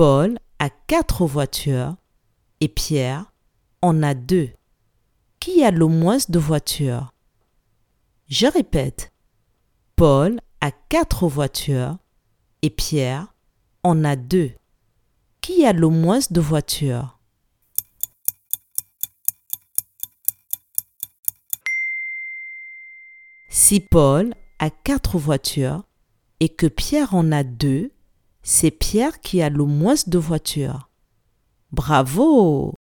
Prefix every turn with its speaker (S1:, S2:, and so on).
S1: Paul a quatre voitures et Pierre en a deux, qui a le moins de voitures? Je répète. Paul a quatre voitures et Pierre en a deux, qui a le moins de voitures? Si Paul a quatre voitures et que Pierre en a deux, c'est Pierre qui a le moins de voitures. Bravo